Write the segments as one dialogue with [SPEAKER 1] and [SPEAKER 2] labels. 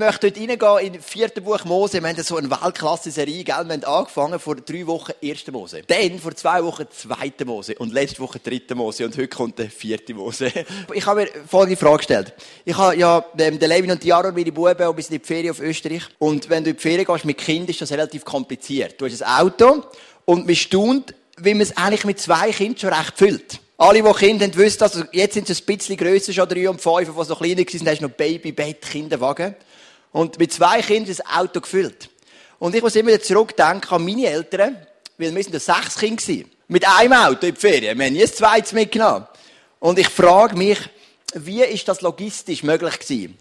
[SPEAKER 1] Ich möchte heute reingehen in das vierte Buch Mose. Wir haben so eine Weltklasse-Serie, gell? Wir haben angefangen vor drei Wochen erste Mose. Dann vor zwei Wochen zweite Mose. Und letzte Woche dritte Mose. Und heute kommt der vierte Mose. Ich habe mir folgende Frage gestellt. Ich habe ja, ähm, den Levin und die Aaron, meine Buben, und wir sind in die Ferien auf Österreich. Und wenn du in die Ferien gehst mit Kind, ist das relativ kompliziert. Du hast ein Auto und man staunt, wie man es eigentlich mit zwei Kindern schon recht füllt. Alle, die Kinder haben, wissen, also jetzt sind sie ein bisschen grösser, schon drei und fünf, die noch kleiner waren, hast du noch Babybett, Kinderwagen. Und mit zwei Kindern ist das Auto gefüllt. Und ich muss immer zurückdenken an meine Eltern, weil wir sind ja sechs Kinder. Mit einem Auto in die Ferien. Wir haben nie ein zweites mitgenommen. Und ich frage mich, wie ist das logistisch möglich gewesen?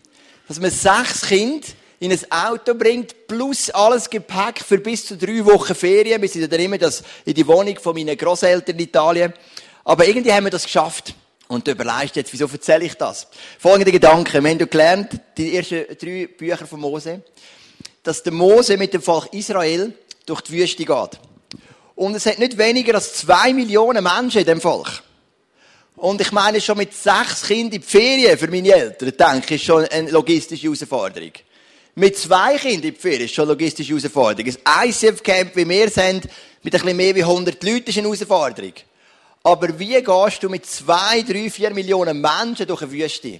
[SPEAKER 1] Dass man sechs Kinder in ein Auto bringt, plus alles Gepäck für bis zu drei Wochen Ferien. Wir sind dann immer das, in die Wohnung von meinen Großeltern in Italien. Aber irgendwie haben wir das geschafft. Und du überlegst jetzt, wieso erzähle ich das? Folgende Gedanken. Wir haben gelernt, die ersten drei Bücher von Mose, dass der Mose mit dem Volk Israel durch die Wüste geht. Und es hat nicht weniger als zwei Millionen Menschen in dem Volk. Und ich meine, schon mit sechs Kindern in die Ferien für meine Eltern, denke ich, ist schon eine logistische Herausforderung. Mit zwei Kindern in die Ferien ist schon eine logistische Herausforderung. Ein ICF-Camp, wie wir sind, mit ein bisschen mehr wie 100 Leuten, ist eine Herausforderung. Aber wie gehst du mit zwei, drei, vier Millionen Menschen durch eine Wüste?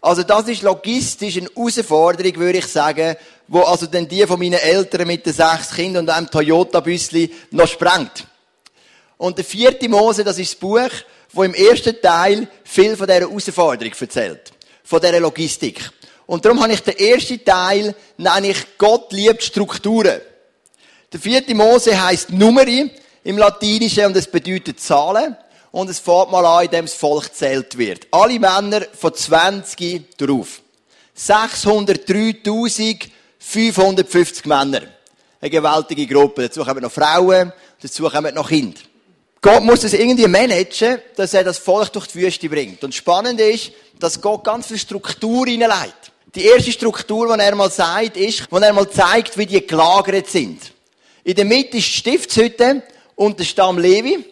[SPEAKER 1] Also das ist logistisch eine Herausforderung, würde ich sagen, wo also dann die von meinen Eltern mit den sechs Kindern und einem Toyota-Büsli noch sprengt. Und der vierte Mose, das ist das Buch, wo im ersten Teil viel von dieser Herausforderung erzählt. Von dieser Logistik. Und darum habe ich den ersten Teil, nenne ich Gott liebt Strukturen. Der vierte Mose heißt Numeri im Latinischen und es bedeutet Zahlen. Und es fährt mal an, indem das Volk zählt wird. Alle Männer von 20 drauf. 603.550 Männer. Eine gewaltige Gruppe. Dazu kommen noch Frauen, dazu kommen noch Kinder. Gott muss es irgendwie managen, dass er das Volk durch die Wüste bringt. Und spannend ist, dass Gott ganz viel Struktur hineinlegt. Die erste Struktur, die er mal sagt, ist, wo er mal zeigt, wie die gelagert sind. In der Mitte ist die Stiftshütte und der Stamm Levi.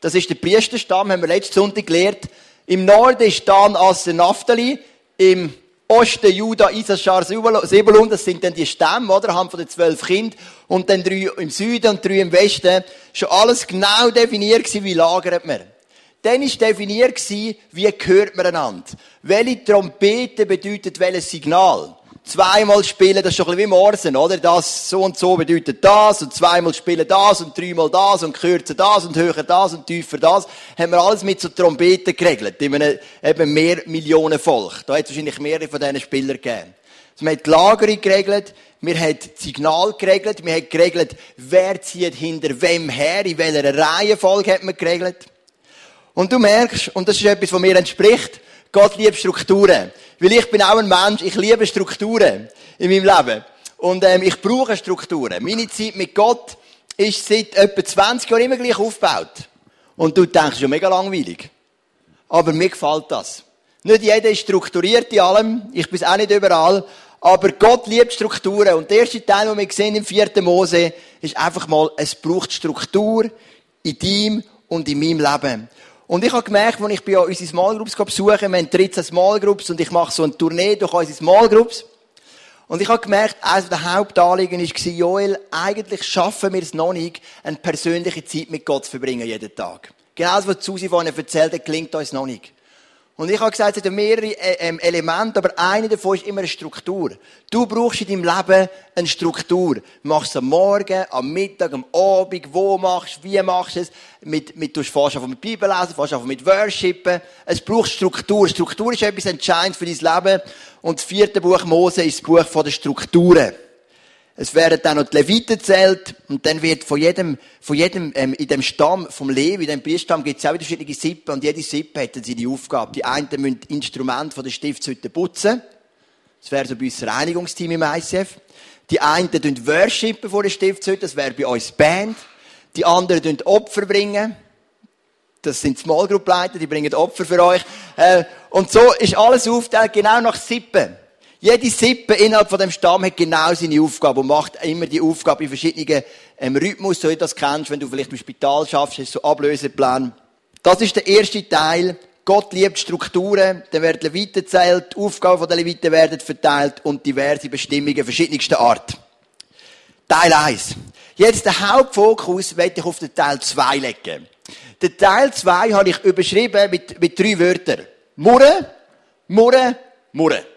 [SPEAKER 1] Das ist der Priesterstamm, haben wir letzten Sonntag gelernt. Im Norden ist Dan Aser Naphtali, im Osten Juda, Issachar, Sebulun, das sind dann die Stämme, oder? Haben von den zwölf Kindern. Und dann drei im Süden und drei im Westen. Schon alles genau definiert gewesen, wie lagert man. Dann war definiert gewesen, wie gehört man einander. Welche Trompete bedeutet welches Signal zweimal spielen, das ist schon ein bisschen wie Morsen, oder? Das so und so bedeutet das und zweimal spielen das und dreimal das und kürzer das und höher das und tiefer das. Haben wir alles mit so Trompeten geregelt, in einem eben mehr Millionen Volk. Da hat es wahrscheinlich mehrere von diesen Spielern gegeben. Also, wir haben die Lagerung geregelt, wir haben das Signal geregelt, wir haben geregelt, wer zieht hinter wem her, in welcher Reihenfolge hat man geregelt. Und du merkst, und das ist etwas, was mir entspricht, Gott liebt Strukturen. Weil ich bin auch ein Mensch, ich liebe Strukturen in meinem Leben. Und ähm, ich brauche Strukturen. Meine Zeit mit Gott ist seit etwa 20 Jahren immer gleich aufgebaut. Und du denkst, ja mega langweilig. Aber mir gefällt das. Nicht jeder ist strukturiert in allem. Ich bin auch nicht überall. Aber Gott liebt Strukturen. Und der erste Teil, den wir sehen im vierten Mose, ist einfach mal, es braucht Struktur in deinem und in meinem Leben. Und ich habe gemerkt, als ich bei unsere Small Groups besuche, wir haben 13 Small Groups und ich mache so eine Tournee durch unsere Small Groups. Und ich habe gemerkt, eines der Hauptanliegen war, Joel, eigentlich schaffen wir es noch nicht, eine persönliche Zeit mit Gott zu verbringen jeden Tag. Genau das, was Susi vorhin erzählt hat, klingt uns noch nicht. Und ich habe gesagt, es hat mehrere äh, ähm, Elemente, aber eine davon ist immer eine Struktur. Du brauchst in deinem Leben eine Struktur. Machst es am Morgen, am Mittag, am Abend, wo machst du, wie machst du es? Mit, mit, du fährst einfach mit Bibel lesen, fährst einfach mit Worshipen. Es braucht Struktur. Struktur ist etwas entscheidend für dein Leben. Und das vierte Buch Mose ist das Buch von den Strukturen. Es werden dann noch die Leviten zählt und dann wird von jedem, von jedem ähm, in dem Stamm vom Levi, in dem Bierstamm gibt es auch verschiedene Sippen und jede Sippe hat dann seine Aufgabe. Die einen müssen Instrumente von der Stiftshütte putzen. Das wäre so bei uns Reinigungsteam im ICF. Die einen tun worshipen vor der Stiftshütte, das wäre bei uns Band. Die anderen tun Opfer bringen. Das sind Small Group Leiter, die bringen Opfer für euch. Äh, und so ist alles aufgeteilt, genau nach Sippen. Jede Sippe innerhalb von dem Stamm hat genau seine Aufgabe und macht immer die Aufgabe in verschiedenen ähm, Rhythmus, so wie du das kennst, wenn du vielleicht im Spital schaffst, hast du so Ablöseplan. Das ist der erste Teil. Gott liebt Strukturen, dann werden Leviten zählt, die Aufgaben der Leviten werden verteilt und diverse Bestimmungen verschiedenster Art. Teil 1. Jetzt der Hauptfokus werde ich auf den Teil 2 legen. Den Teil 2 habe ich überschrieben mit, mit drei Wörtern. Murren, Murren, Murren.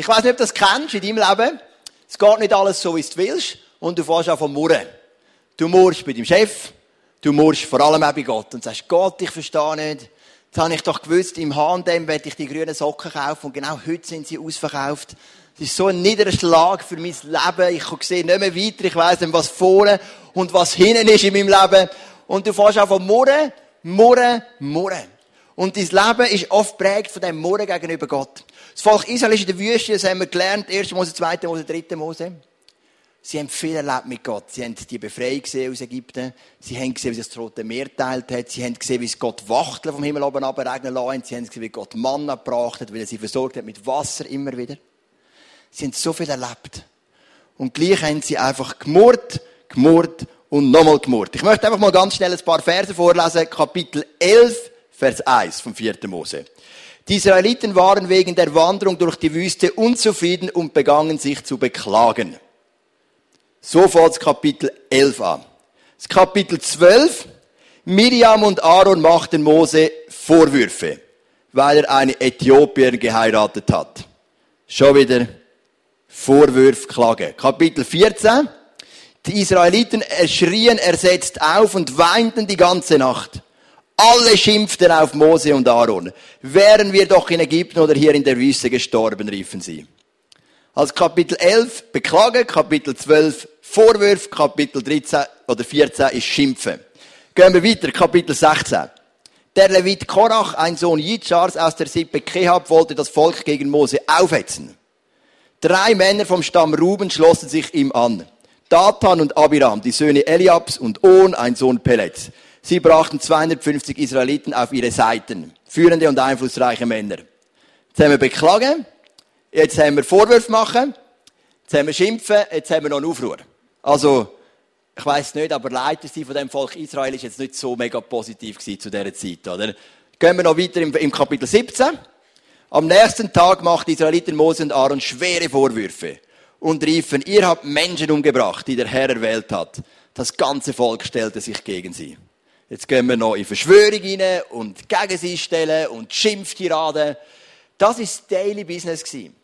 [SPEAKER 1] Ich weiß nicht, ob du das kennst in deinem Leben. Es geht nicht alles so, wie du willst. Und du fährst auch von Murren. Du murrst bei deinem Chef. Du murrst vor allem auch bei Gott. Und sagst, Gott, ich verstehe nicht. Jetzt habe ich doch gewusst, im H&M werde ich die grünen Socken kaufen. Und genau heute sind sie ausverkauft. Es ist so ein niederer Schlag für mein Leben. Ich sehe nicht mehr weiter. Ich weiss nicht, was vorne und was hinten ist in meinem Leben. Und du fährst auch von Murren, Murren, Murren. Und dein Leben ist oft prägt von dem Murren gegenüber Gott. Das Volk Israel ist in der Wüste, das haben wir gelernt, 1. Mose, 2. Mose, 3. Mose. Sie haben viel erlebt mit Gott. Sie haben die Befreiung gesehen aus Ägypten. Sie haben gesehen, wie das Rote Meer teilt hat. Sie haben gesehen, wie es Gott Wachteln vom Himmel oben regnen lassen. Sie haben gesehen, wie Gott Manna gebracht hat, wie er sie versorgt hat mit Wasser immer wieder. Sie haben so viel erlebt. Und gleich haben sie einfach gemurrt, gemurrt und nochmal gemurrt. Ich möchte einfach mal ganz schnell ein paar Verse vorlesen. Kapitel 11, Vers 1 vom 4. Mose. Die Israeliten waren wegen der Wanderung durch die Wüste unzufrieden und begannen sich zu beklagen. So das Kapitel 11 an. Das Kapitel 12. Miriam und Aaron machten Mose Vorwürfe, weil er eine Äthiopierin geheiratet hat. Schon wieder Vorwürfe, Klage. Kapitel 14. Die Israeliten erschrien ersetzt auf und weinten die ganze Nacht. Alle schimpften auf Mose und Aaron. Wären wir doch in Ägypten oder hier in der Wüste gestorben, riefen sie. Als Kapitel 11 Beklagen, Kapitel 12 Vorwürfe, Kapitel 13 oder 14 ist Schimpfen. Gehen wir weiter, Kapitel 16. Der Levit Korach, ein Sohn Jitschars aus der Sippe Kehab, wollte das Volk gegen Mose aufhetzen. Drei Männer vom Stamm Ruben schlossen sich ihm an. Datan und Abiram, die Söhne Eliabs und On, ein Sohn Pelets. Sie brachten 250 Israeliten auf ihre Seiten. Führende und einflussreiche Männer. Jetzt haben wir beklagen. Jetzt haben wir Vorwürfe machen. Jetzt haben wir schimpfen. Jetzt haben wir noch einen Aufruhr. Also, ich weiß nicht, aber Leiter von dem Volk Israel ist jetzt nicht so mega positiv zu dieser Zeit, oder? Gehen wir noch weiter im Kapitel 17. Am nächsten Tag machten Israeliten Mose und Aaron schwere Vorwürfe und riefen, ihr habt Menschen umgebracht, die der Herr erwählt hat. Das ganze Volk stellte sich gegen sie. Jetzt gehen wir noch in Verschwörung rein und gegen stellen und Schimpftiraden. Das ist Daily Business gewesen.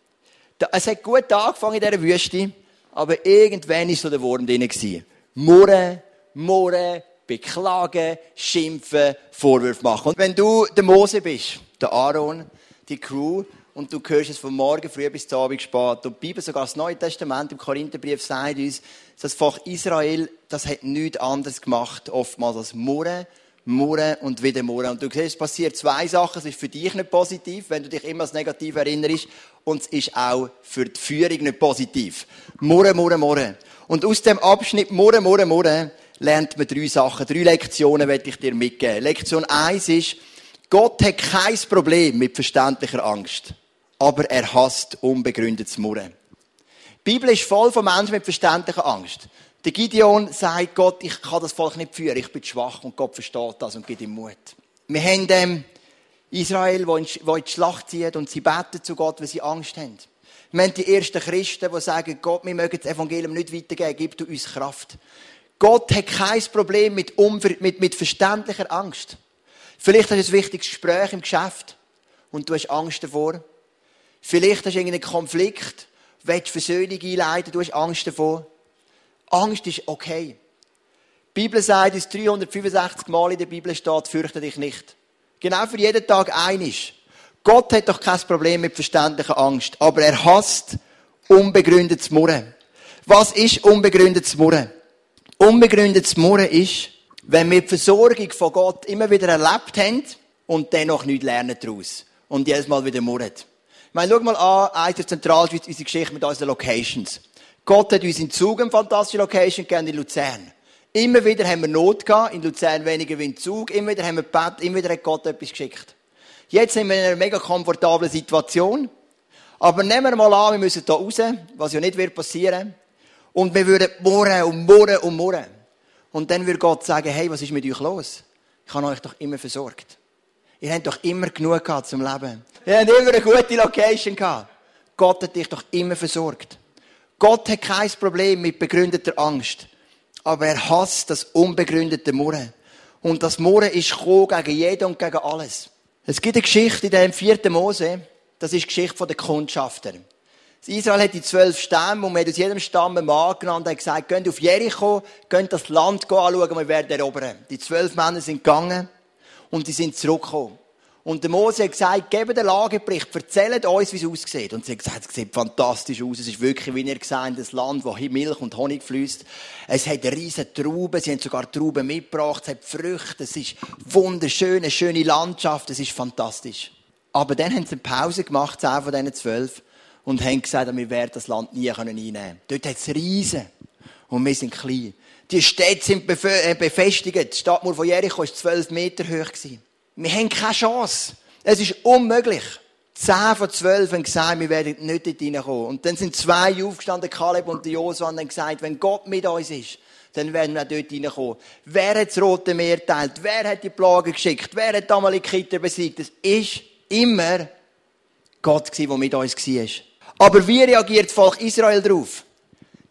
[SPEAKER 1] Es hat gut angefangen in dieser Wüste, aber irgendwann ist so der Wurm drin. Murren, murren, beklagen, schimpfen, Vorwürfe machen. Und wenn du der Mose bist, der Aaron, die Crew, und du hörst es von morgen früh bis zum Abend spät. Und die Bibel, sogar das Neue Testament im Korintherbrief sagt uns, das Volk Israel, das hat nichts anderes gemacht, oftmals als Murren, Murren und wieder Murren. Und du siehst, es passiert zwei Sachen. Es ist für dich nicht positiv, wenn du dich immer als negativ erinnerst. Und es ist auch für die Führung nicht positiv. Murren, Murren, Murren. Und aus dem Abschnitt Murren, Murren, Murren lernt man drei Sachen. Drei Lektionen werde ich dir mitgeben. Lektion eins ist, Gott hat kein Problem mit verständlicher Angst aber er hasst unbegründetes Murren. Die Bibel ist voll von Menschen mit verständlicher Angst. Der Gideon sagt Gott, ich kann das Volk nicht führen, ich bin schwach und Gott versteht das und gibt ihm Mut. Wir haben ähm, Israel, wo in, wo in die Schlacht zieht und sie beten zu Gott, weil sie Angst haben. Wir haben die ersten Christen, die sagen, Gott, wir mögen das Evangelium nicht weitergeben, gib du uns Kraft. Gott hat kein Problem mit, mit, mit verständlicher Angst. Vielleicht hast du ein wichtiges Gespräch im Geschäft und du hast Angst davor. Vielleicht hast du irgendeinen Konflikt, willst Versöhnung einleiten, du hast Angst davor. Angst ist okay. Die Bibel sagt es 365 Mal in der Bibel steht, fürchte dich nicht. Genau für jeden Tag einisch. Gott hat doch kein Problem mit verständlicher Angst, aber er hasst unbegründetes Murren. Was ist unbegründetes Murren? Unbegründetes Murren ist, wenn wir die Versorgung von Gott immer wieder erlebt haben und dennoch nichts lernen daraus. Und jedes Mal wieder murren meine, schau mal an, eins der Zentralschweiz, unsere Geschichte mit unseren Locations. Gott hat uns in Zug eine fantastische Location gegeben, in Luzern. Immer wieder haben wir Not gehabt, in Luzern weniger wie in Zug. Immer wieder haben wir gebetet, immer wieder hat Gott etwas geschickt. Jetzt sind wir in einer mega komfortablen Situation. Aber nehmen wir mal an, wir müssen hier raus, was ja nicht wird passieren. Und wir würden murren und murren und murren. Und dann würde Gott sagen, hey, was ist mit euch los? Ich habe euch doch immer versorgt. Ihr habt doch immer genug gehabt zum Leben. Ihr habt immer eine gute Location gehabt. Gott hat dich doch immer versorgt. Gott hat kein Problem mit begründeter Angst. Aber er hasst das unbegründete Murren. Und das Murren ist gekommen gegen jeden und gegen alles. Es gibt eine Geschichte in dem vierten Mose. Das ist die Geschichte der Kundschafter. Israel hat die zwölf Stämme und man hat aus jedem Stamm einen Mann genannt und gesagt, geht auf Jericho, geht das Land anschauen, wir werden erobern. Die zwölf Männer sind gegangen und die sind zurückgekommen. Und der Mose hat gesagt, gebt den Lagebericht, erzählt uns, wie es aussieht. Und sie hat gesagt, es sieht fantastisch aus. Es ist wirklich, wie ihr gesagt das Land, wo Milch und Honig fließt. Es hat riesige Trauben. Sie haben sogar Trauben mitgebracht. Es hat Früchte. Es ist wunderschön, eine schöne Landschaft. Es ist fantastisch. Aber dann haben sie eine Pause gemacht, zehn von diesen zwölf, und haben gesagt, wir werden das Land nie einnehmen können. Dort hat es Riesen. Und wir sind klein. Die Städte sind äh, befestigt. Die Stadtmauer von Jericho war zwölf Meter hoch. Wir haben keine Chance. Es ist unmöglich. Zehn von zwölf haben gesagt, wir werden nicht dort reinkommen. Und dann sind zwei aufgestanden, Kaleb und Josua, und haben gesagt, wenn Gott mit uns ist, dann werden wir dort reinkommen. Wer hat das Rote Meer teilt? Wer hat die Plagen geschickt? Wer hat die Amalekiter besiegt? Es ist immer Gott der mit uns war. Aber wie reagiert das Volk Israel darauf?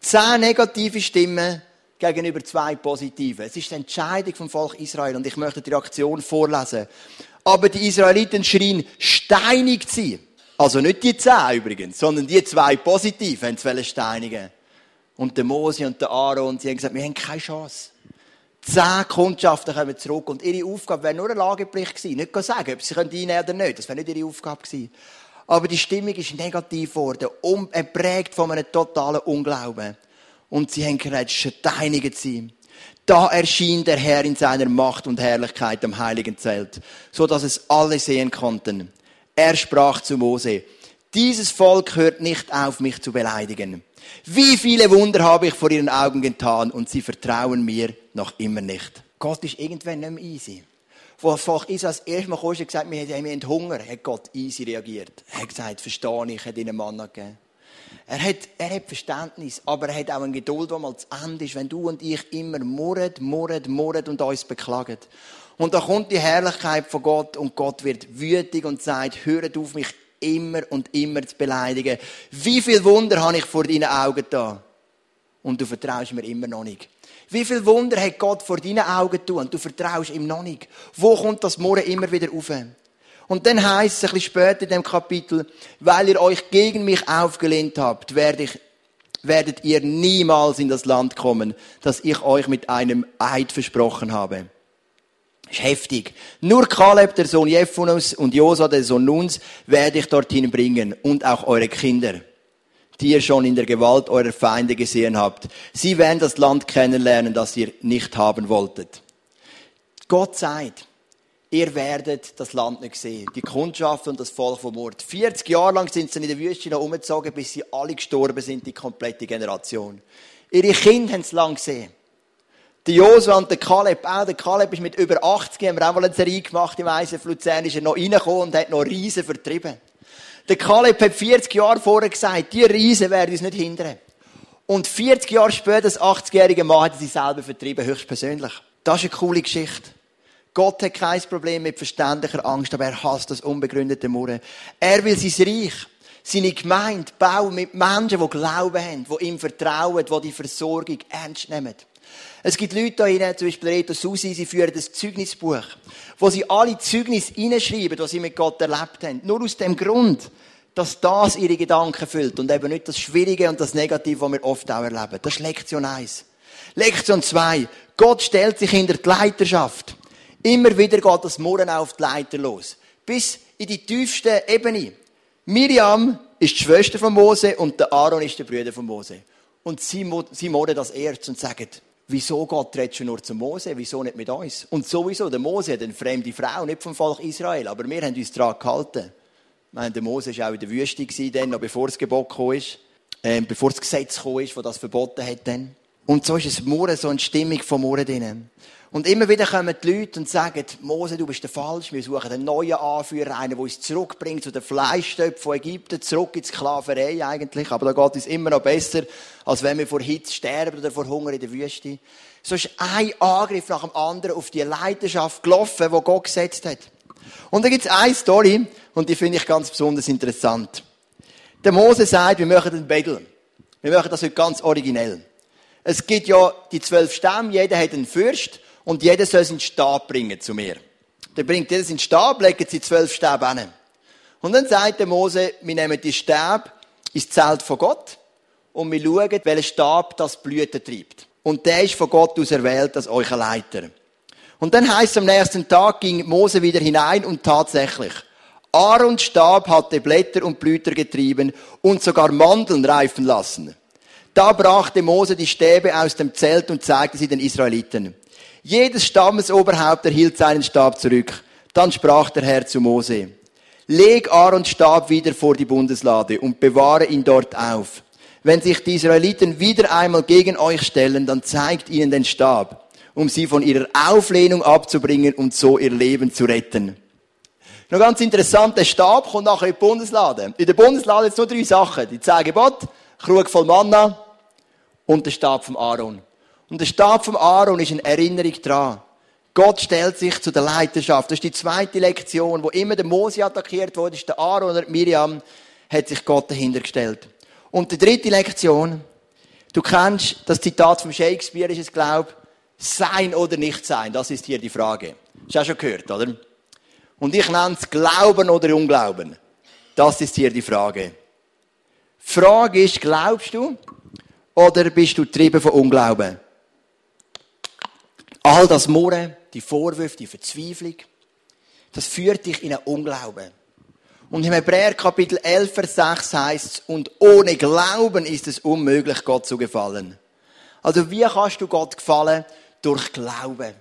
[SPEAKER 1] Zehn negative Stimmen gegenüber zwei positiven. Es ist die Entscheidung vom Volk Israel und ich möchte die Reaktion vorlesen. Aber die Israeliten schrien steinig sie. Also nicht die zehn übrigens, sondern die zwei positiven haben es steinigen. Und der Mose und der Aaron, sie haben gesagt, wir haben keine Chance. Zehn Kundschaften kommen zurück und ihre Aufgabe wäre nur ein Lagebericht gewesen. Nicht sagen, ob sie einnehmen oder nicht. Das wäre nicht ihre Aufgabe gewesen. Aber die Stimmung ist negativ geworden, geprägt von einem totalen Unglauben und sie haben geredet, steinigt sie. Da erschien der Herr in seiner Macht und Herrlichkeit am heiligen Zelt, so dass es alle sehen konnten. Er sprach zu Mose, dieses Volk hört nicht auf, mich zu beleidigen. Wie viele Wunder habe ich vor ihren Augen getan und sie vertrauen mir noch immer nicht. Gott ist irgendwann nicht mehr easy. Wo das Volk Israel das erste Mal kam, hat gesagt, wir haben Hunger, hat Gott easy reagiert. Er hat gesagt, verstehe ich, hat ihnen Mann gegeben. Er hat, er hat Verständnis, aber er hat auch eine Geduld, die mal zu Ende ist, wenn du und ich immer murret, murret, murret und uns beklagen. Und da kommt die Herrlichkeit von Gott und Gott wird wütig und sagt, hört auf mich immer und immer zu beleidigen. Wie viel Wunder habe ich vor deinen Augen da? Und du vertraust mir immer noch nicht. Wie viel Wunder hat Gott vor deinen Augen tun und du vertraust ihm noch nicht? Wo kommt das Murren immer wieder auf? Und dann heißt es ein bisschen später in dem Kapitel, weil ihr euch gegen mich aufgelehnt habt, werde ich, werdet ihr niemals in das Land kommen, das ich euch mit einem Eid versprochen habe. Das ist heftig. Nur Kaleb, der Sohn Jephunos und Josa, der Sohn Nuns, werde ich dorthin bringen und auch eure Kinder, die ihr schon in der Gewalt eurer Feinde gesehen habt. Sie werden das Land kennenlernen, das ihr nicht haben wolltet. Gott sagt, ihr werdet das Land nicht sehen. Die Kundschaft und das Volk vom Mord. 40 Jahre lang sind sie in der Wüste noch umgezogen, bis sie alle gestorben sind, die komplette Generation. Ihre Kinder haben es lang gesehen. Der Josua und der Kaleb auch. Der Kaleb ist mit über 80, haben wir auch mal eine Serie gemacht im ISF Luzern, ist er noch reingekommen und hat noch Riesen vertrieben. Der Kaleb hat 40 Jahre vorher gesagt, die Riesen werden uns nicht hindern. Und 40 Jahre später, das 80-jährige Mann, hat er sie selber vertrieben, höchstpersönlich. Das ist eine coole Geschichte. Gott hat kein Problem mit verständlicher Angst, aber er hasst das unbegründete Murren. Er will sein Reich, seine Gemeinde bauen mit Menschen, die Glauben haben, die ihm vertrauen, die die Versorgung ernst nehmen. Es gibt Leute hinein, zum Beispiel Reto Susi, sie führen das Zeugnisbuch, wo sie alle Zeugnisse hineinschreiben, was sie mit Gott erlebt haben. Nur aus dem Grund, dass das ihre Gedanken füllt und eben nicht das Schwierige und das Negative, was wir oft auch erleben. Das ist Lektion 1. Lektion 2. Gott stellt sich hinter die Leiterschaft. Immer wieder geht das Murren auf die Leiter los. Bis in die tiefste Ebene. Miriam ist die Schwester von Mose und der Aaron ist der Bruder von Mose. Und sie, sie morden das erst und sagen, wieso Gott redet schon nur zu Mose, wieso nicht mit uns? Und sowieso, der Mose hat eine fremde Frau, nicht vom Volk Israel, aber wir haben uns daran gehalten. Meine, der Mose war auch in der Wüste, dann, noch bevor das Gebot kam, äh, bevor das Gesetz kam, das das verboten hat. Dann. Und so ist es Murren, so eine Stimmung von Murren drin. Und immer wieder kommen die Leute und sagen, Mose, du bist der Falsch, wir suchen einen neuen Anführer, einen, der uns zurückbringt zu den Fleischstöpfen von Ägypten, zurück in die Sklaverei eigentlich. Aber da geht es immer noch besser, als wenn wir vor Hitze sterben oder vor Hunger in der Wüste. So ist ein Angriff nach dem anderen auf die Leidenschaft gelaufen, die Gott gesetzt hat. Und da gibt's eine Story, und die finde ich ganz besonders interessant. Der Mose sagt, wir machen einen Battle. Wir machen das heute ganz originell. Es gibt ja die zwölf Stämme, jeder hat einen Fürst, und jeder soll seinen Stab bringen zu mir. Dann bringt jeder seinen Stab, legt sie zwölf Stäbe an. Und dann sagt der Mose, wir nehmen die Stäbe ins Zelt von Gott und wir schauen, welcher Stab das Blüten treibt. Und der ist von Gott aus erwählt als euer Leiter. Und dann heißt am nächsten Tag ging Mose wieder hinein und tatsächlich, Aarons Stab hatte Blätter und Blüter getrieben und sogar Mandeln reifen lassen. Da brachte Mose die Stäbe aus dem Zelt und zeigte sie den Israeliten. Jedes Stammesoberhaupt erhielt seinen Stab zurück. Dann sprach der Herr zu Mose, leg Aarons Stab wieder vor die Bundeslade und bewahre ihn dort auf. Wenn sich die Israeliten wieder einmal gegen euch stellen, dann zeigt ihnen den Stab, um sie von ihrer Auflehnung abzubringen und so ihr Leben zu retten. Noch ganz interessant, der Stab kommt nachher in die Bundeslade. In der Bundeslade jetzt nur drei Sachen. Die zehn Gebote, Krug voll Manna und der Stab vom Aaron. Und der Stab vom Aaron ist eine Erinnerung dran. Gott stellt sich zu der Leiterschaft. Das ist die zweite Lektion, wo immer der Mose attackiert wurde, ist der Aaron oder Miriam, hat sich Gott dahinter gestellt. Und die dritte Lektion, du kennst das Zitat von Shakespeare, ist es, glaub, sein oder nicht sein, das ist hier die Frage. Hast du auch schon gehört, oder? Und ich nenne es Glauben oder Unglauben. Das ist hier die Frage. Die Frage ist, glaubst du oder bist du getrieben von Unglauben? All das Murren, die Vorwürfe, die Verzweiflung, das führt dich in einen Unglauben. Und im Hebräer Kapitel 11, Vers 6 heißt es, und ohne Glauben ist es unmöglich, Gott zu gefallen. Also wie kannst du Gott gefallen? Durch Glauben.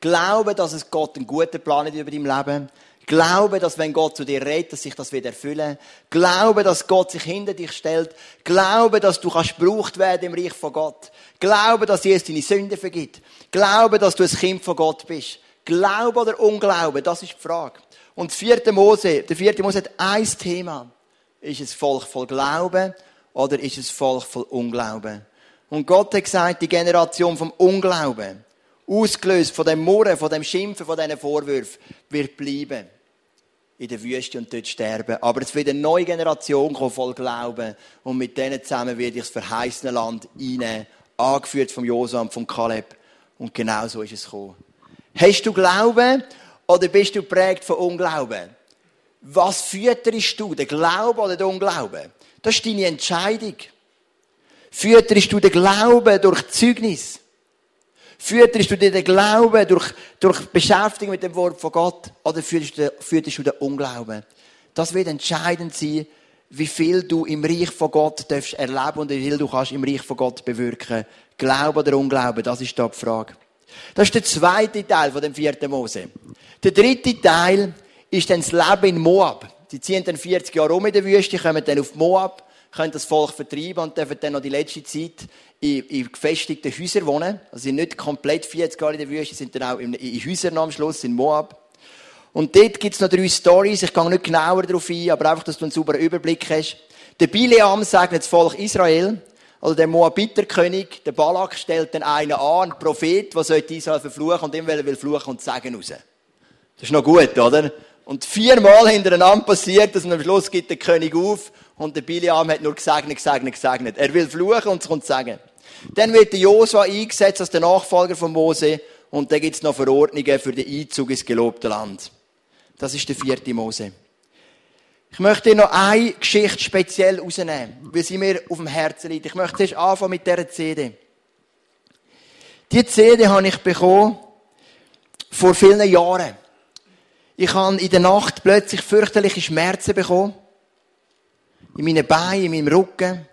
[SPEAKER 1] Glaube, dass es Gott einen guten Plan hat über dein Leben. Glaube, dass wenn Gott zu dir redet, dass sich das wird erfüllen. Glaube, dass Gott sich hinter dich stellt. Glaube, dass du kannst gebraucht werden im Reich von Gott. Glaube, dass Jesus deine Sünde vergibt. Glaube, dass du ein Kind von Gott bist. Glaube oder Unglaube, das ist die Frage. Und vierte Mose, der vierte Mose hat ein Thema. Ist es Volk voll Glauben oder ist es Volk voll Unglauben? Und Gott hat gesagt, die Generation vom Unglauben, ausgelöst von dem Murren, von dem Schimpfen, von diesen Vorwürfen, wird bleiben in der Wüste und dort sterben. Aber es wird eine neue Generation kommen, voll Glauben. Und mit denen zusammen werde ich das verheißene Land einnehmen, angeführt vom Josua und vom Kaleb. Und genau so ist es gekommen. Hast du Glauben oder bist du prägt von Unglauben? Was fütterst du, der Glaube oder der Unglauben? Das ist deine Entscheidung. Fütterst du den Glauben durch Zeugnis? Fütterst du dir den Glauben durch, durch Beschäftigung mit dem Wort von Gott? Oder fütterst du, fütterst du den Unglauben? Das wird entscheidend sein, wie viel du im Reich von Gott darfst erleben und wie viel du kannst im Reich von Gott bewirken. Glaube oder Unglaube, das ist da die Frage. Das ist der zweite Teil von dem vierten Mose. Der dritte Teil ist dann das Leben in Moab. Die ziehen dann 40 Jahre um in der Wüste, kommen dann auf Moab, können das Volk vertreiben und dürfen dann noch die letzte Zeit in, in gefestigten Häusern wohnen. Also sind nicht komplett 40 Jahre in der Wüste, sind dann auch in, in Häusern am Schluss in Moab. Und dort gibt's noch drei Stories. Ich gehe nicht genauer darauf ein, aber einfach, dass du einen sauberen Überblick hast. Der Bileam sagt das Volk Israel. Also der Moabiterkönig, der Balak, stellt dann einen an, einen Prophet, der sollte Israel verfluchen und ihm will fluchen und sagen raus. Das ist noch gut, oder? Und viermal hintereinander passiert dass am Schluss geht der König auf und der Bileam hat nur gesegnet, gesegnet, gesegnet. Er will fluchen und es kommt sagen. Dann wird der Josua eingesetzt als der Nachfolger von Mose und dann gibt es noch Verordnungen für den Einzug ins gelobte Land. Das ist der vierte Mose. Ich möchte noch eine Geschichte speziell rausnehmen, weil sie mir auf dem Herzen liegt. Ich möchte erst anfangen mit dieser CD. Die CD habe ich bekommen vor vielen Jahren. Ich habe in der Nacht plötzlich fürchterliche Schmerzen bekommen. In meinen Beinen, in meinem Rücken.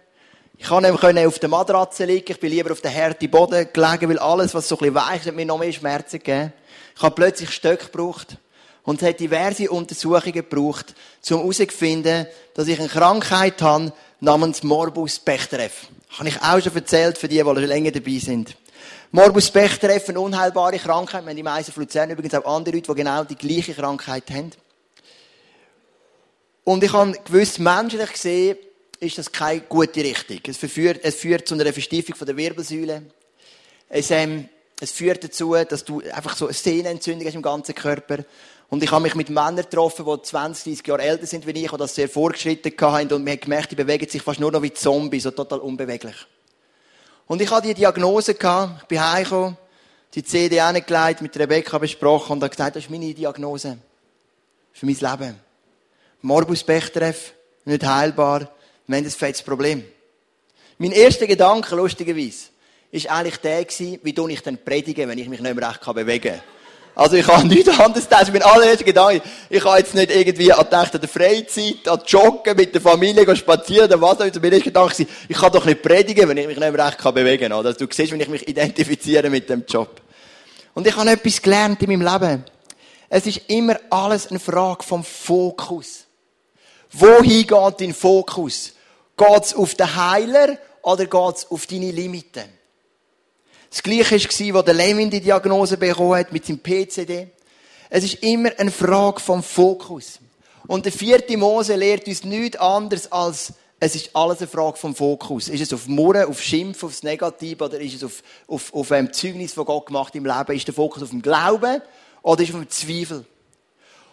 [SPEAKER 1] Ich konnte auf der Matratze liegen. Ich bin lieber auf der harten Boden gelegen, weil alles, was so ein bisschen weich hat mir noch mehr Schmerzen gegeben. Ich habe plötzlich Stöcke gebraucht. Und es hat diverse Untersuchungen gebraucht, um herauszufinden, dass ich eine Krankheit habe namens Morbus Bechterew. Habe ich auch schon erzählt für die, die schon länger dabei sind. Morbus Bechterew, eine unheilbare Krankheit. Wir haben die meisten von Luzern übrigens auch andere Leute, die genau die gleiche Krankheit haben. Und ich habe gewusst, menschlich gesehen, ist das keine gute Richtung. Es führt, es führt zu einer Verstiefung der Wirbelsäule. Es, ähm, Es führt dazu, dass du einfach so eine Sehnenentzündung hast im ganzen Körper. Und ich habe mich mit Männern getroffen, die 20, 30 Jahre älter sind wie ich, die das sehr fortgeschritten haben. Und man hat gemerkt, die bewegen sich fast nur noch wie Zombies, so total unbeweglich. Und ich hatte die Diagnose gehabt, ich bin heimgekommen, die CD angelegt, mit Rebecca besprochen und habe gesagt, das ist meine Diagnose. Für mein Leben. Morbus Bechterew, nicht heilbar, wir haben ein fettes Problem. Mein erster Gedanke, lustigerweise, ist eigentlich der gewesen, wie tue ich denn predigen, wenn ich mich nicht mehr recht bewegen kann. Also ich habe nichts anderes gedacht. Ich bin allererster Gedanke. Ich habe jetzt nicht irgendwie an gedacht, an der Freizeit, an Joggen mit der Familie, spazieren oder was auch immer. Mein erster Gedanke ich kann doch nicht predigen, wenn ich mich nicht mehr recht bewegen kann. Also du siehst, wenn ich mich identifiziere mit dem Job. Und ich habe etwas gelernt in meinem Leben. Es ist immer alles eine Frage vom Fokus. Wohin geht dein Fokus? Geht es auf den Heiler oder geht es auf deine Limiten? Das Gleiche war, wo der Levin die Diagnose bekommen hat mit seinem PCD. Es ist immer eine Frage vom Fokus. Und der vierte Mose lehrt uns nichts anderes als, es ist alles eine Frage vom Fokus. Ist es auf Murren, auf Schimpf, aufs Negative oder ist es auf, auf, auf ein Zeugnis, das Gott gemacht im Leben? Ist der Fokus auf dem Glauben oder ist es auf dem Zweifel?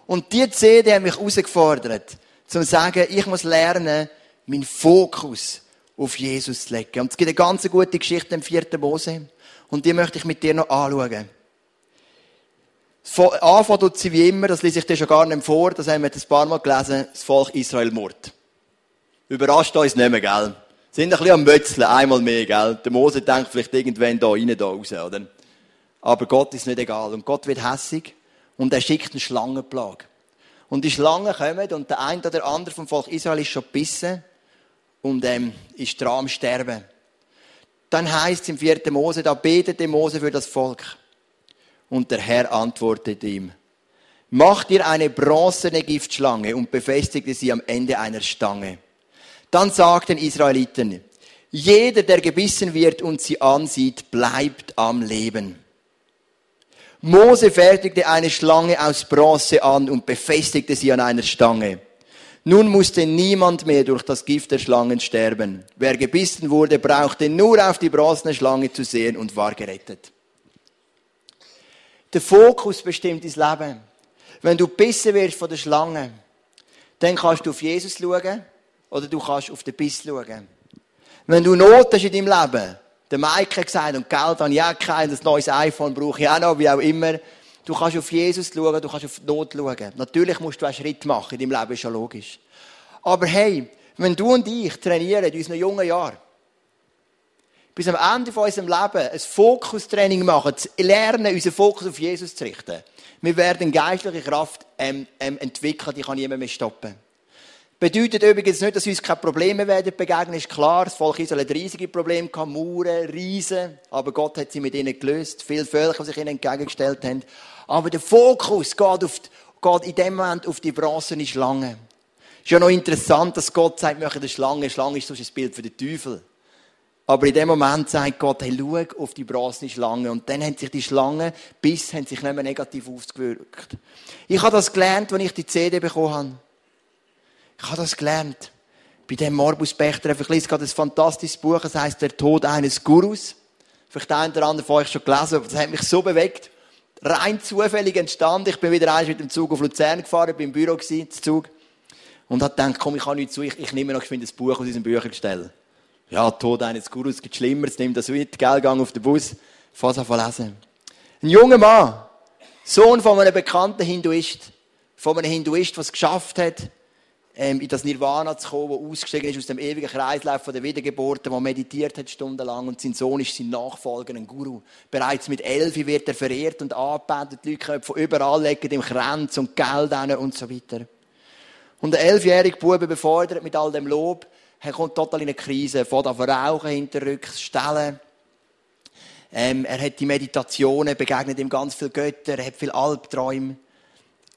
[SPEAKER 1] Und die CD haben mich herausgefordert, zu sagen, ich muss lernen, meinen Fokus auf Jesus zu legen. Und es gibt eine ganz gute Geschichte im vierten Mose. Und die möchte ich mit dir noch anschauen. Anfang tut sie wie immer, das lese ich dir schon gar nicht vor, das haben wir ein paar Mal gelesen, das Volk Israel mord. Überrascht uns nicht mehr, gell? Sind ein bisschen am Mötzeln, einmal mehr, gell? Der Mose denkt vielleicht irgendwann da rein, da raus, oder? Aber Gott ist nicht egal. Und Gott wird hässig und er schickt eine Schlangenplage. Und die Schlangen kommen und der eine oder andere vom Volk Israel ist schon gebissen und ähm, ist dran am Sterben. Dann heißt es im vierten Mose, da betete Mose für das Volk. Und der Herr antwortete ihm, mach dir eine bronzene Giftschlange und befestigte sie am Ende einer Stange. Dann sagten Israeliten, jeder, der gebissen wird und sie ansieht, bleibt am Leben. Mose fertigte eine Schlange aus Bronze an und befestigte sie an einer Stange. Nun musste niemand mehr durch das Gift der Schlangen sterben. Wer gebissen wurde, brauchte nur auf die bronzene Schlange zu sehen und war gerettet. Der Fokus bestimmt dein Leben. Wenn du bissen wirst von der Schlange, dann kannst du auf Jesus schauen oder du kannst auf den Biss schauen. Wenn du Not hast in deinem Leben, der Mike gesagt, und Geld habe ich auch kein, das neues iPhone brauche ich auch noch, wie auch immer, Du kannst auf Jesus schauen, du kannst auf die Not schauen. Natürlich musst du einen Schritt machen in deinem Leben, ist schon logisch. Aber hey, wenn du und ich trainieren in unseren jungen Jahren, bis am Ende von unserem Leben ein Fokustraining machen, zu lernen, unseren Fokus auf Jesus zu richten, wir werden geistliche Kraft ähm, ähm, entwickeln, die kann niemand mehr stoppen. Bedeutet übrigens nicht, dass uns keine Probleme werden begegnen, ist klar. Das Volk Israel hat riesige Probleme gehabt, Mauern, Riesen. Aber Gott hat sie mit ihnen gelöst. Viele Völker, die sich ihnen entgegengestellt haben. Aber der Fokus geht, auf, geht in dem Moment auf die bronzene Schlange. Ist ja noch interessant, dass Gott sagt, wir machen eine Schlange. Schlange ist sonst ein Bild für den Teufel. Aber in dem Moment sagt Gott, hey, schau auf die bronzene Schlange. Und dann haben sich die Schlangen bis, haben sich nicht mehr negativ ausgewirkt. Ich habe das gelernt, als ich die CD bekommen habe. Ich habe das gelernt. Bei dem Morbus Bechter, ich lese gerade ein fantastisches Buch, das heißt Der Tod eines Gurus. Vielleicht ein oder andere von euch schon gelesen, aber das hat mich so bewegt. Rein zufällig entstanden. Ich bin wieder eins mit dem Zug auf Luzern gefahren, bin im Büro gewesen, Zug. Und habe gedacht, komm, ich habe nichts zu, ich, ich nehme noch ich ein Buch aus diesem Büchergestell. Ja, Tod eines Gurus gibt Schlimmeres, nimm das mit, gell, gang auf den Bus, fass an lesen. Ein junger Mann, Sohn von einem bekannten Hinduist, von einem Hinduist, es geschafft hat, ähm, in das Nirvana zu kommen, wo ausgestiegen ist aus dem ewigen Kreislauf von der Wiedergeburt, wo meditiert hat stundenlang und sein Sohn ist sein Nachfolger, ein Guru. Bereits mit elf wird er verehrt und angebetet, die Leute kommen von überall, legen ihm Kränze und Geld hin und so weiter. Und der elfjährige Bube befordert mit all dem Lob, er kommt total in eine Krise, fährt an Rauchen, hinterrücks, stellen. Ähm, er hat die Meditationen, begegnet ihm ganz viele Götter, er hat viele Albträume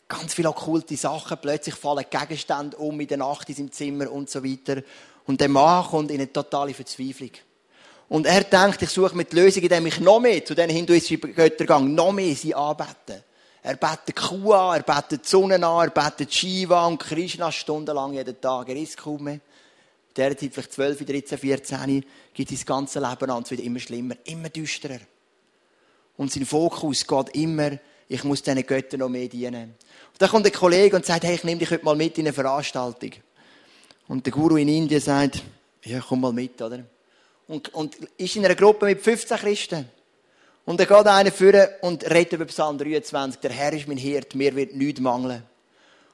[SPEAKER 1] ganz viele okkulte Sachen. Plötzlich fallen Gegenstände um in der Nacht in seinem Zimmer und so weiter. Und der Mann kommt in eine totale Verzweiflung. Und er denkt, ich suche mit Lösung, indem ich noch mehr zu diesen hinduistischen Göttern noch mehr sie anbeten. Er betet Kuh an, er betet die Sonne an, er betet Shiva und Krishna stundenlang jeden Tag. Er isst kaum mehr. In dieser Zeit, vielleicht 12, 13, 14, geht sein ganzes Leben an, es wird immer schlimmer, immer düsterer. Und sein Fokus geht immer, ich muss diesen Göttern noch mehr dienen. Und dann kommt ein Kollege und sagt, hey, ich nehme dich heute mal mit in eine Veranstaltung. Und der Guru in Indien sagt, ja, komm mal mit, oder? Und, und ist in einer Gruppe mit 15 Christen. Und dann geht einer führen und redet über Psalm 23. Der Herr ist mein Hirt, mir wird nichts mangeln.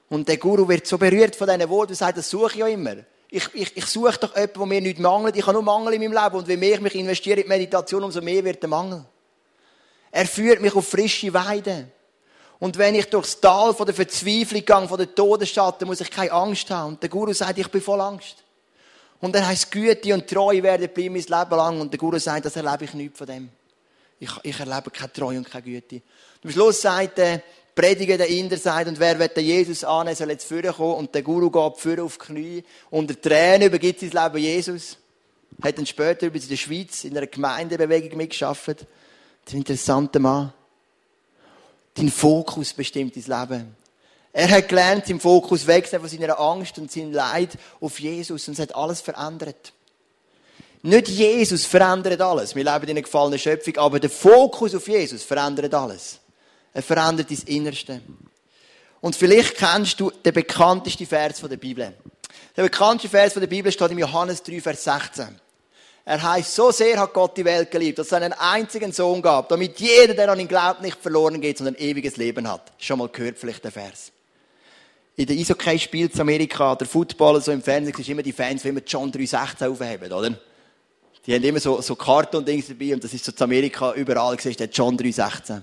[SPEAKER 1] Und der Guru wird so berührt von diesen Worten und sagt, das suche ich ja immer. Ich, ich, ich suche doch jemanden, wo mir nichts mangelt. Ich habe nur Mangel in meinem Leben. Und je mehr ich mich investiere in die Meditation, umso mehr wird der Mangel. Er führt mich auf frische Weide. Und wenn ich durchs Tal von der Verzweiflung gehe, von der Todesschatten, muss ich keine Angst haben. Und der Guru sagt, ich bin voll Angst. Und dann heißt Güte und Treue werden bleiben mein Leben lang. Und der Guru sagt, das erlebe ich nicht von dem. Ich, ich erlebe keine Treue und keine Güte. Und am Schluss sagt der Prediger, der Inder, sagt, und wer wird Jesus annehmen, soll jetzt vorne kommen. Und der Guru geht vorne auf die Knie. Unter Tränen übergibt sein Leben Jesus. Hat dann später in der Schweiz in einer Gemeindebewegung mitgeschafft. Ein interessanter Mann. Dein Fokus bestimmt dein Leben. Er hat gelernt, im Fokus wechseln von seiner Angst und seinem Leid auf Jesus und es hat alles verändert. Nicht Jesus verändert alles. Wir leben in einer gefallenen Schöpfung, aber der Fokus auf Jesus verändert alles. Er verändert dein Innerste. Und vielleicht kennst du den bekanntesten Vers der Bibel. Der bekannteste Vers der Bibel steht im Johannes 3, Vers 16. Er heißt, so sehr hat Gott die Welt geliebt, dass es einen einzigen Sohn gab, damit jeder, der an ihn glaubt, nicht verloren geht, sondern ein ewiges Leben hat. Schon mal gehört vielleicht der Vers. In der Eishockey spielt in Amerika, der Footballer so im Fernsehen, ist immer die Fans, die immer John 3,16 aufheben, oder? Die haben immer so, so Karten und Dings dabei und das ist so in Amerika überall gesehen, der John 3,16.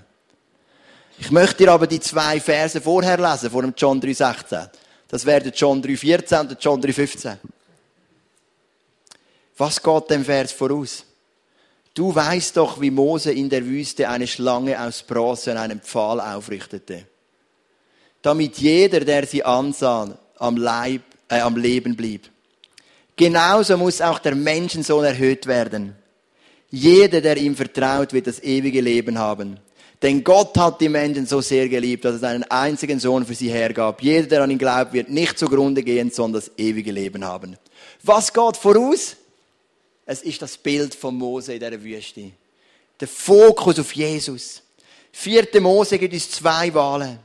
[SPEAKER 1] Ich möchte dir aber die zwei Verse vorher lesen, vor dem John 3,16. Das wäre der John 3,14 und der John 3,15. Was geht dem Vers voraus? Du weißt doch, wie Mose in der Wüste eine Schlange aus Bronze an einem Pfahl aufrichtete, damit jeder, der sie ansah, am, Leib, äh, am Leben blieb. Genauso muss auch der Menschensohn erhöht werden. Jeder, der ihm vertraut, wird das ewige Leben haben. Denn Gott hat die Menschen so sehr geliebt, dass er seinen einzigen Sohn für sie hergab. Jeder, der an ihn glaubt, wird nicht zugrunde gehen, sondern das ewige Leben haben. Was geht voraus? Es ist das Bild von Mose in dieser Wüste. Der Fokus auf Jesus. Vierte Mose gibt uns zwei Wahlen.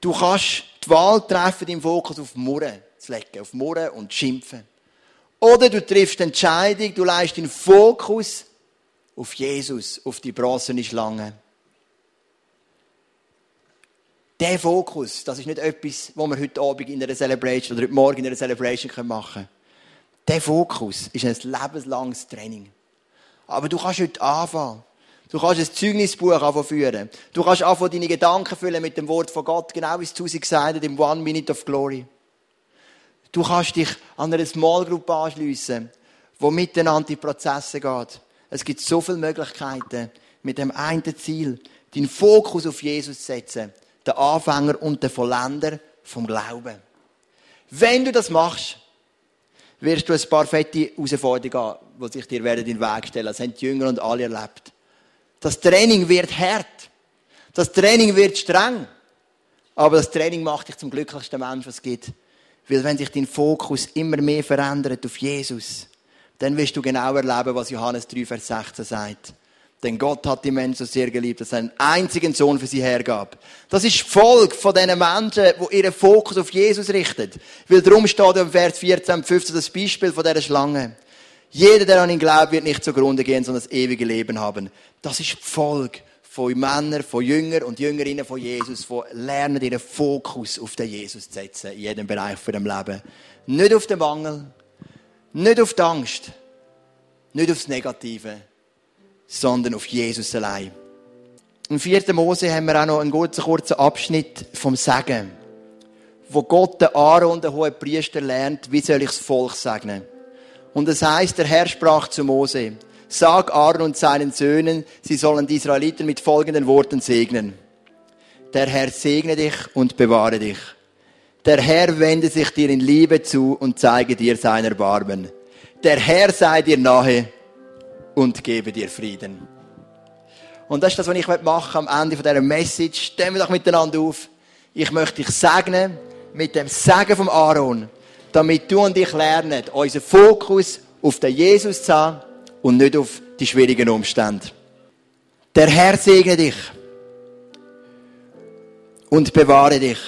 [SPEAKER 1] Du kannst die Wahl treffen, im Fokus auf Murren zu legen, auf Murren und Schimpfen. Oder du triffst die Entscheidung, du leist den Fokus auf Jesus, auf die bronzene Schlange. Der Fokus, das ist nicht etwas, was wir heute Abend in einer Celebration oder heute Morgen in einer Celebration machen können. Der Fokus ist ein lebenslanges Training. Aber du kannst heute anfangen. Du kannst ein Zeugnisbuch anfangen führen. Du kannst anfangen, deine Gedanken füllen mit dem Wort von Gott, genau wie es zu sich gesagt hat, im One Minute of Glory. Du kannst dich an eine Small Group anschliessen, wo miteinander die Prozesse geht. Es gibt so viele Möglichkeiten, mit dem einen Ziel, den Fokus auf Jesus zu setzen. Der Anfänger und der Vollender vom Glauben. Wenn du das machst, wirst du ein paar fette Herausforderungen haben, die sich dir in den Weg stellen. Das haben die Jünger und alle erlebt. Das Training wird hart. Das Training wird streng. Aber das Training macht dich zum glücklichsten Mensch, was es gibt. Weil wenn sich dein Fokus immer mehr verändert auf Jesus, dann wirst du genau erleben, was Johannes 3, Vers 16 sagt. Denn Gott hat die Menschen so sehr geliebt, dass er einen einzigen Sohn für sie hergab. Das ist Volk von diesen Menschen, die ihren Fokus auf Jesus richten. Weil darum steht im Vers 14 und 15 das Beispiel von dieser Schlange. Jeder, der an ihn glaubt, wird nicht zugrunde gehen, sondern das ewige Leben haben. Das ist Volk von Männern, von Jüngern und Jüngerinnen von Jesus, die lernen, ihren Fokus auf den Jesus zu setzen, in jedem Bereich von dem Leben. Nicht auf den Mangel, nicht auf die Angst, nicht aufs Negative, sondern auf Jesus allein. Im 4. Mose haben wir auch noch einen kurzen, kurzen Abschnitt vom Segen, wo Gott den Aaron, den hohen Priester, lernt, wie soll ich das Volk segnen. Und es heißt, der Herr sprach zu Mose, sag Aaron und seinen Söhnen, sie sollen die Israeliten mit folgenden Worten segnen. Der Herr segne dich und bewahre dich. Der Herr wende sich dir in Liebe zu und zeige dir sein Erbarmen. Der Herr sei dir nahe und gebe dir Frieden. Und das ist das, was ich machen am Ende dieser Message. Stellen wir doch miteinander auf. Ich möchte dich segnen mit dem Segen vom Aaron, damit du und ich lernen, unseren Fokus auf den Jesus zu haben und nicht auf die schwierigen Umstände. Der Herr segne dich und bewahre dich.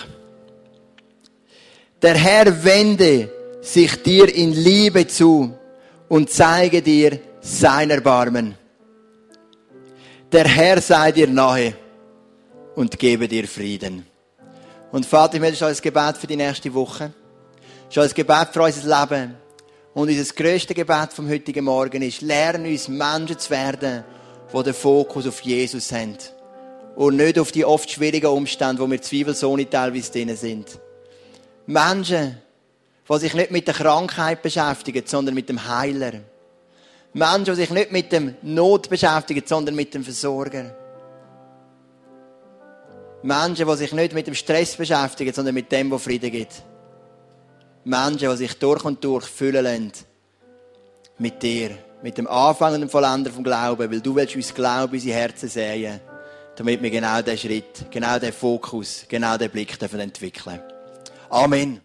[SPEAKER 1] Der Herr wende sich dir in Liebe zu und zeige dir sein Erbarmen. Der Herr sei dir nahe und gebe dir Frieden. Und Vater, ich möchte schon ein Gebet für die nächste Woche. Schon ein Gebet für unser Leben. Und unser grösstes Gebet vom heutigen Morgen ist, lernen uns Menschen zu werden, die den Fokus auf Jesus haben. Und nicht auf die oft schwierigen Umstände, wo wir zweifelsohne teilweise drin sind. Menschen, die sich nicht mit der Krankheit beschäftigen, sondern mit dem Heiler. Menschen, die sich nicht mit dem Not beschäftigen, sondern mit dem Versorger. Menschen, die sich nicht mit dem Stress beschäftigen, sondern mit dem, was Frieden gibt. Menschen, die sich durch und durch füllen lassen mit dir, mit dem Anfang und dem Vollender vom Glauben, weil du willst uns Glauben, unsere Herzen sehen, damit wir genau diesen Schritt, genau diesen Fokus, genau diesen Blick entwickeln. Amen.